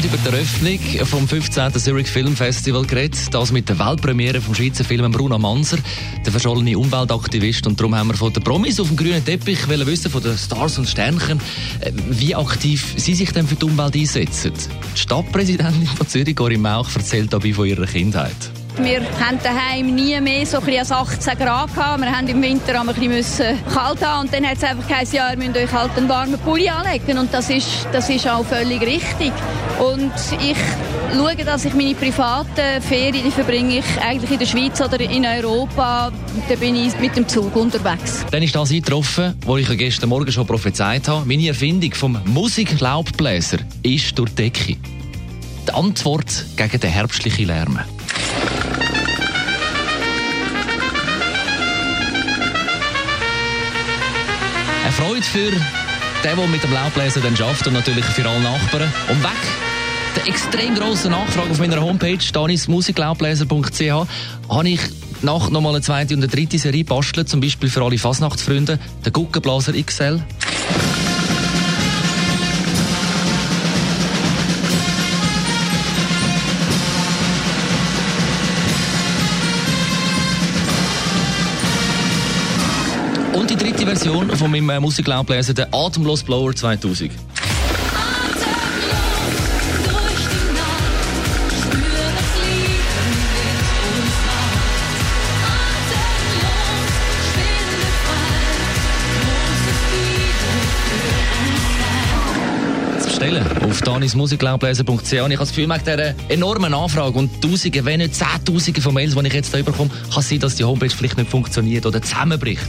Haben über die Eröffnung vom 15. Zurich Film Festival geredet. Das mit der Weltpremiere vom Schweizer Film Bruno Manser, der verschollene Umweltaktivist. Und darum haben wir von den Promis auf dem grünen Teppich wollen wissen, von den Stars und Sternchen, äh, wie aktiv sie sich denn für die Umwelt einsetzen. Die Stadtpräsidentin von Zürich, Corinne Mauch, erzählt dabei von ihrer Kindheit. Wir haben daheim nie mehr so als 18 Grad gehabt. Wir haben im Winter ein bisschen kalt haben und dann hat es einfach geheißen, ja, ihr müsst euch halt einen warmen Pulli anlegen und das ist, das ist auch völlig richtig. Und ich schaue, dass ich meine privaten Ferien, die verbringe ich eigentlich in der Schweiz oder in Europa. Da bin ich mit dem Zug unterwegs. Dann ist das eingetroffen, wo ich gestern Morgen schon prophezeit habe. Meine Erfindung vom Musiklaubbläser ist durch die Decke. Die Antwort gegen den herbstlichen Lärm. Freude für den, der mit dem Laubbläser dann schafft und natürlich für alle Nachbarn. Und weg der extrem grossen Nachfrage auf meiner Homepage, danismusiklaubbläser.ch, habe ich nach nochmal eine zweite und eine dritte Serie bastelt, zum Beispiel für alle Fasnachtsfreunde, der Guckenblaser XL. Und die dritte Version von meinem äh, Musiklaubbläser, der Atemlos Blower 2000. zu bestellen auf danismusiklaubbläser.ch. Und ich habe das Gefühl, mit dieser enormen Anfrage und Tausende, wenn nicht Zehntausende von Mails, die ich jetzt da bekomme, kann es sein, dass die Homepage vielleicht nicht funktioniert oder zusammenbricht.